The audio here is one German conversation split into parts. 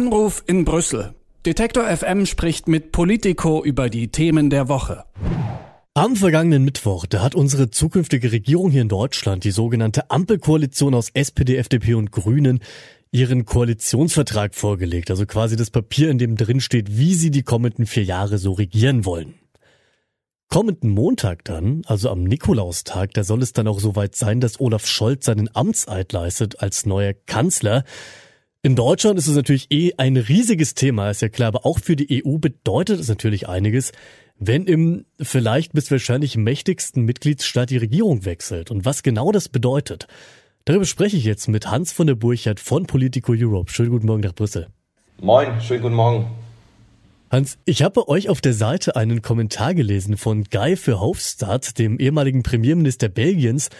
Anruf in Brüssel. Detektor FM spricht mit Politico über die Themen der Woche. Am vergangenen Mittwoch, da hat unsere zukünftige Regierung hier in Deutschland, die sogenannte Ampelkoalition aus SPD, FDP und Grünen, ihren Koalitionsvertrag vorgelegt. Also quasi das Papier, in dem drin steht, wie sie die kommenden vier Jahre so regieren wollen. Kommenden Montag dann, also am Nikolaustag, da soll es dann auch soweit sein, dass Olaf Scholz seinen Amtseid leistet als neuer Kanzler. In Deutschland ist es natürlich eh ein riesiges Thema, ist ja klar, aber auch für die EU bedeutet es natürlich einiges, wenn im vielleicht bis wahrscheinlich mächtigsten Mitgliedsstaat die Regierung wechselt und was genau das bedeutet. Darüber spreche ich jetzt mit Hans von der Burchardt von Politico Europe. Schönen guten Morgen nach Brüssel. Moin, schönen guten Morgen. Hans, ich habe bei euch auf der Seite einen Kommentar gelesen von Guy Verhofstadt, dem ehemaligen Premierminister Belgiens,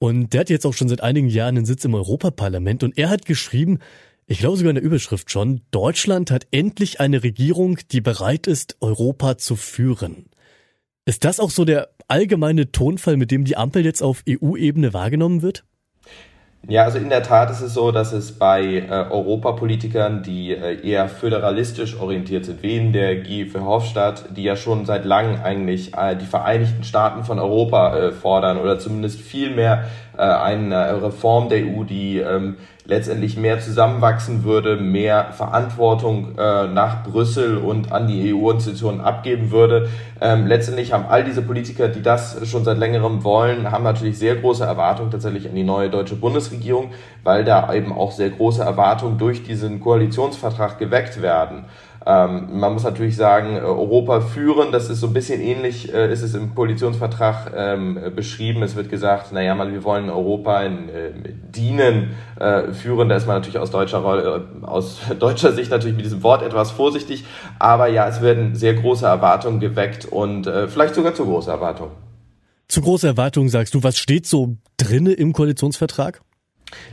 und der hat jetzt auch schon seit einigen Jahren einen Sitz im Europaparlament und er hat geschrieben, ich glaube sogar in der Überschrift schon, Deutschland hat endlich eine Regierung, die bereit ist, Europa zu führen. Ist das auch so der allgemeine Tonfall, mit dem die Ampel jetzt auf EU-Ebene wahrgenommen wird? Ja, also in der Tat ist es so, dass es bei äh, Europapolitikern, die äh, eher föderalistisch orientiert sind, wie in der Guy Verhofstadt, die ja schon seit langem eigentlich äh, die Vereinigten Staaten von Europa äh, fordern oder zumindest viel mehr äh, eine Reform der EU, die ähm, letztendlich mehr zusammenwachsen würde, mehr Verantwortung äh, nach Brüssel und an die EU-Institutionen abgeben würde. Ähm, letztendlich haben all diese Politiker, die das schon seit längerem wollen, haben natürlich sehr große Erwartungen tatsächlich an die neue deutsche Bundesregierung, weil da eben auch sehr große Erwartungen durch diesen Koalitionsvertrag geweckt werden. Ähm, man muss natürlich sagen, äh, Europa führen, das ist so ein bisschen ähnlich, äh, ist es im Koalitionsvertrag ähm, beschrieben. Es wird gesagt, naja, man, wir wollen Europa in, äh, dienen, äh, führen. Da ist man natürlich aus deutscher, äh, aus deutscher Sicht natürlich mit diesem Wort etwas vorsichtig. Aber ja, es werden sehr große Erwartungen geweckt und äh, vielleicht sogar zu große Erwartungen. Zu große Erwartungen sagst du, was steht so drinne im Koalitionsvertrag?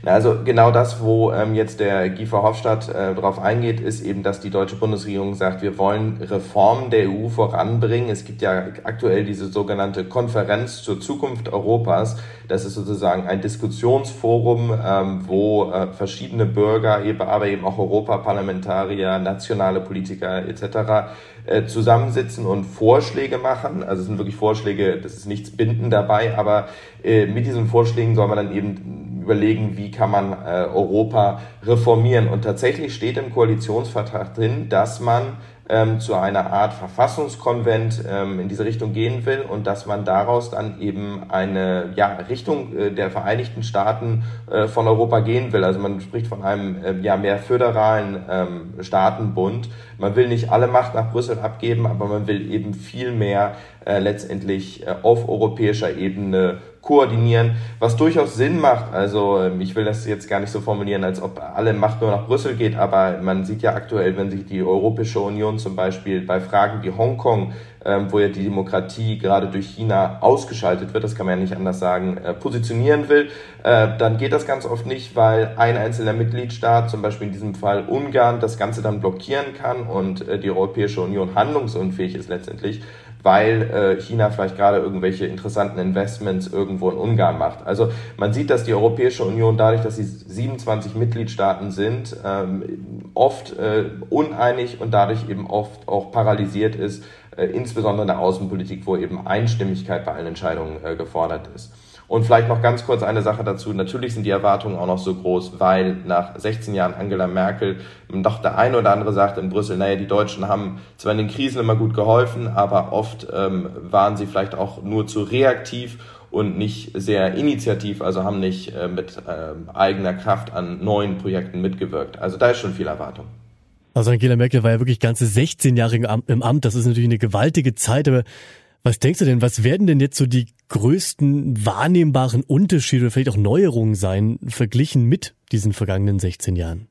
Also genau das, wo ähm, jetzt der Guy Verhofstadt äh, darauf eingeht, ist eben, dass die deutsche Bundesregierung sagt, wir wollen Reformen der EU voranbringen. Es gibt ja aktuell diese sogenannte Konferenz zur Zukunft Europas. Das ist sozusagen ein Diskussionsforum, ähm, wo äh, verschiedene Bürger, aber eben auch Europaparlamentarier, nationale Politiker etc. Äh, zusammensitzen und Vorschläge machen. Also es sind wirklich Vorschläge, das ist nichts bindend dabei, aber äh, mit diesen Vorschlägen soll man dann eben überlegen, wie kann man äh, Europa reformieren. Und tatsächlich steht im Koalitionsvertrag drin, dass man ähm, zu einer Art Verfassungskonvent ähm, in diese Richtung gehen will und dass man daraus dann eben eine ja, Richtung äh, der Vereinigten Staaten äh, von Europa gehen will. Also man spricht von einem äh, ja, mehr föderalen ähm, Staatenbund. Man will nicht alle Macht nach Brüssel abgeben, aber man will eben viel mehr äh, letztendlich äh, auf europäischer Ebene koordinieren, was durchaus Sinn macht. Also ähm, ich will das jetzt gar nicht so formulieren, als ob alle Macht nur nach Brüssel geht, aber man sieht ja aktuell, wenn sich die Europäische Union zum Beispiel bei Fragen wie Hongkong, ähm, wo ja die Demokratie gerade durch China ausgeschaltet wird, das kann man ja nicht anders sagen, äh, positionieren will, äh, dann geht das ganz oft nicht, weil ein einzelner Mitgliedstaat, zum Beispiel in diesem Fall Ungarn, das Ganze dann blockieren kann und äh, die Europäische Union handlungsunfähig ist letztendlich weil äh, China vielleicht gerade irgendwelche interessanten Investments irgendwo in Ungarn macht. Also man sieht, dass die Europäische Union dadurch, dass sie 27 Mitgliedstaaten sind, ähm, oft äh, uneinig und dadurch eben oft auch paralysiert ist, äh, insbesondere in der Außenpolitik, wo eben Einstimmigkeit bei allen Entscheidungen äh, gefordert ist. Und vielleicht noch ganz kurz eine Sache dazu. Natürlich sind die Erwartungen auch noch so groß, weil nach 16 Jahren Angela Merkel doch der eine oder andere sagt in Brüssel, naja, die Deutschen haben zwar in den Krisen immer gut geholfen, aber oft ähm, waren sie vielleicht auch nur zu reaktiv und nicht sehr initiativ, also haben nicht äh, mit äh, eigener Kraft an neuen Projekten mitgewirkt. Also da ist schon viel Erwartung. Also Angela Merkel war ja wirklich ganze 16 Jahre im Amt. Das ist natürlich eine gewaltige Zeit, aber was denkst du denn, was werden denn jetzt so die größten wahrnehmbaren Unterschiede oder vielleicht auch Neuerungen sein, verglichen mit diesen vergangenen 16 Jahren?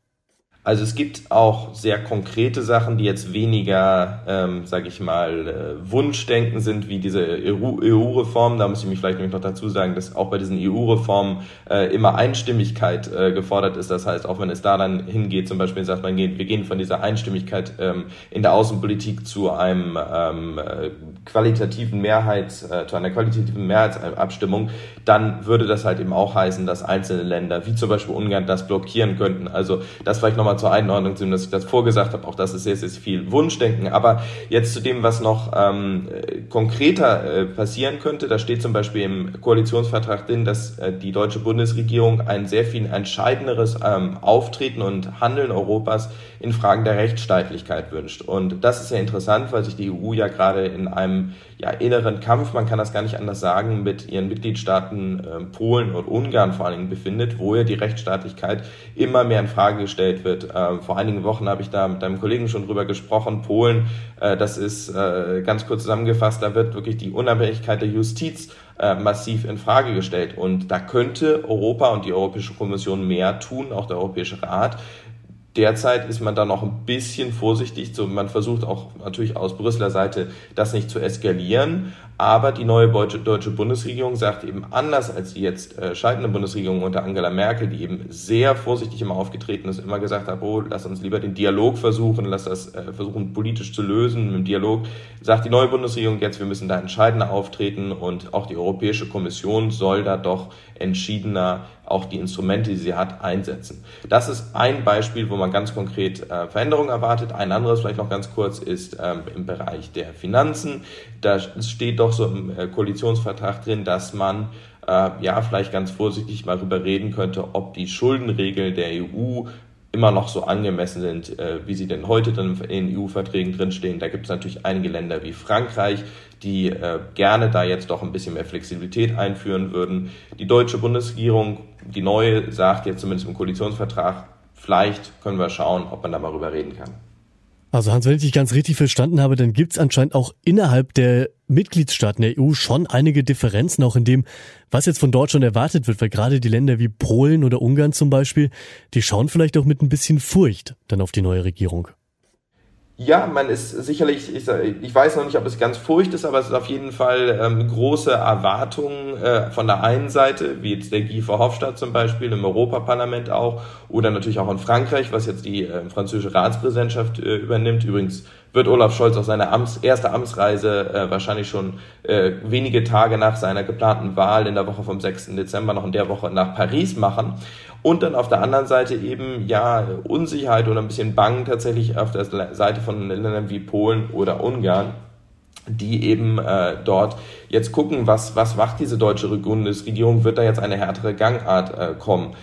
Also es gibt auch sehr konkrete Sachen, die jetzt weniger, ähm, sage ich mal, äh, Wunschdenken sind, wie diese EU-Reform. Da muss ich mich vielleicht noch dazu sagen, dass auch bei diesen EU-Reformen äh, immer Einstimmigkeit äh, gefordert ist. Das heißt, auch wenn es da dann hingeht, zum Beispiel sagt man, wir gehen von dieser Einstimmigkeit ähm, in der Außenpolitik zu einem ähm, äh, qualitativen Mehrheits, äh, zu einer qualitativen Mehrheitsabstimmung, dann würde das halt eben auch heißen, dass einzelne Länder, wie zum Beispiel Ungarn, das blockieren könnten. Also das vielleicht nochmal nochmal zur Einordnung, dass ich das vorgesagt habe, auch das ist sehr, sehr viel Wunschdenken. Aber jetzt zu dem, was noch ähm, konkreter äh, passieren könnte, da steht zum Beispiel im Koalitionsvertrag drin, dass äh, die deutsche Bundesregierung ein sehr viel entscheidenderes ähm, Auftreten und Handeln Europas in Fragen der Rechtsstaatlichkeit wünscht. Und das ist ja interessant, weil sich die EU ja gerade in einem ja, inneren Kampf, man kann das gar nicht anders sagen, mit ihren Mitgliedstaaten äh, Polen und Ungarn vor allen Dingen befindet, wo ja die Rechtsstaatlichkeit immer mehr in Frage gestellt wird. Äh, vor einigen Wochen habe ich da mit einem Kollegen schon drüber gesprochen. Polen, äh, das ist äh, ganz kurz zusammengefasst, da wird wirklich die Unabhängigkeit der Justiz äh, massiv in Frage gestellt. Und da könnte Europa und die Europäische Kommission mehr tun, auch der Europäische Rat, Derzeit ist man da noch ein bisschen vorsichtig. Man versucht auch natürlich aus Brüsseler Seite das nicht zu eskalieren. Aber die neue deutsche Bundesregierung sagt eben anders als die jetzt äh, scheidende Bundesregierung unter Angela Merkel, die eben sehr vorsichtig immer aufgetreten ist, immer gesagt hat, oh, lass uns lieber den Dialog versuchen, lass das äh, versuchen politisch zu lösen im Dialog, sagt die neue Bundesregierung jetzt, wir müssen da entscheidender auftreten und auch die Europäische Kommission soll da doch entschiedener auch die Instrumente, die sie hat, einsetzen. Das ist ein Beispiel, wo man ganz konkret äh, Veränderungen erwartet. Ein anderes vielleicht noch ganz kurz ist ähm, im Bereich der Finanzen. Da steht doch so im äh, Koalitionsvertrag drin, dass man äh, ja vielleicht ganz vorsichtig mal darüber reden könnte, ob die Schuldenregeln der EU immer noch so angemessen sind, äh, wie sie denn heute dann in EU-Verträgen drinstehen. Da gibt es natürlich einige Länder wie Frankreich, die äh, gerne da jetzt doch ein bisschen mehr Flexibilität einführen würden. Die deutsche Bundesregierung, die neue, sagt jetzt zumindest im Koalitionsvertrag, vielleicht können wir schauen, ob man da mal drüber reden kann. Also Hans, wenn ich dich ganz richtig verstanden habe, dann gibt es anscheinend auch innerhalb der Mitgliedstaaten der EU schon einige Differenzen, auch in dem, was jetzt von Deutschland erwartet wird, weil gerade die Länder wie Polen oder Ungarn zum Beispiel, die schauen vielleicht auch mit ein bisschen Furcht dann auf die neue Regierung. Ja, man ist sicherlich, ich, ich, weiß noch nicht, ob es ganz furcht ist, aber es ist auf jeden Fall ähm, große Erwartungen äh, von der einen Seite, wie jetzt der Guy Verhofstadt zum Beispiel im Europaparlament auch, oder natürlich auch in Frankreich, was jetzt die äh, französische Ratspräsidentschaft äh, übernimmt. Übrigens wird Olaf Scholz auch seine Amts, erste Amtsreise äh, wahrscheinlich schon äh, wenige Tage nach seiner geplanten Wahl in der Woche vom 6. Dezember noch in der Woche nach Paris machen. Und dann auf der anderen Seite eben ja Unsicherheit oder ein bisschen Bang tatsächlich auf der Seite von Ländern wie Polen oder Ungarn die eben äh, dort jetzt gucken, was, was macht diese deutsche Bundesregierung, wird da jetzt eine härtere Gangart äh, kommen.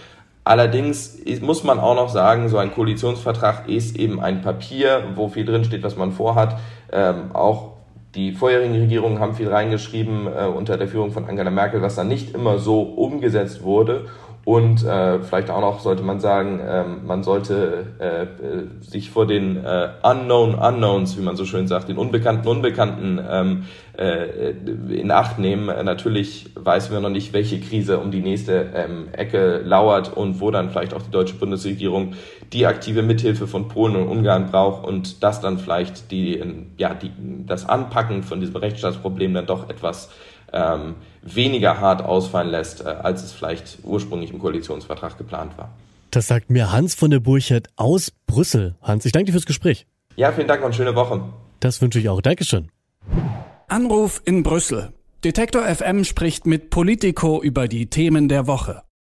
Allerdings muss man auch noch sagen, so ein Koalitionsvertrag ist eben ein Papier, wo viel drinsteht, was man vorhat. Ähm, auch die vorherigen Regierungen haben viel reingeschrieben äh, unter der Führung von Angela Merkel, was dann nicht immer so umgesetzt wurde. Und äh, vielleicht auch noch sollte man sagen, ähm, man sollte äh, äh, sich vor den äh, Unknown Unknowns, wie man so schön sagt, den unbekannten Unbekannten ähm, äh, in Acht nehmen. Äh, natürlich weiß man noch nicht, welche Krise um die nächste ähm, Ecke lauert und wo dann vielleicht auch die deutsche Bundesregierung die aktive Mithilfe von Polen und Ungarn braucht und das dann vielleicht die, ja, die, das Anpacken von diesem Rechtsstaatsproblem dann doch etwas ähm, weniger hart ausfallen lässt, äh, als es vielleicht ursprünglich im Koalitionsvertrag geplant war. Das sagt mir Hans von der Burchardt aus Brüssel. Hans, ich danke dir fürs Gespräch. Ja, vielen Dank und schöne Woche. Das wünsche ich auch. Dankeschön. Anruf in Brüssel. Detektor FM spricht mit Politico über die Themen der Woche.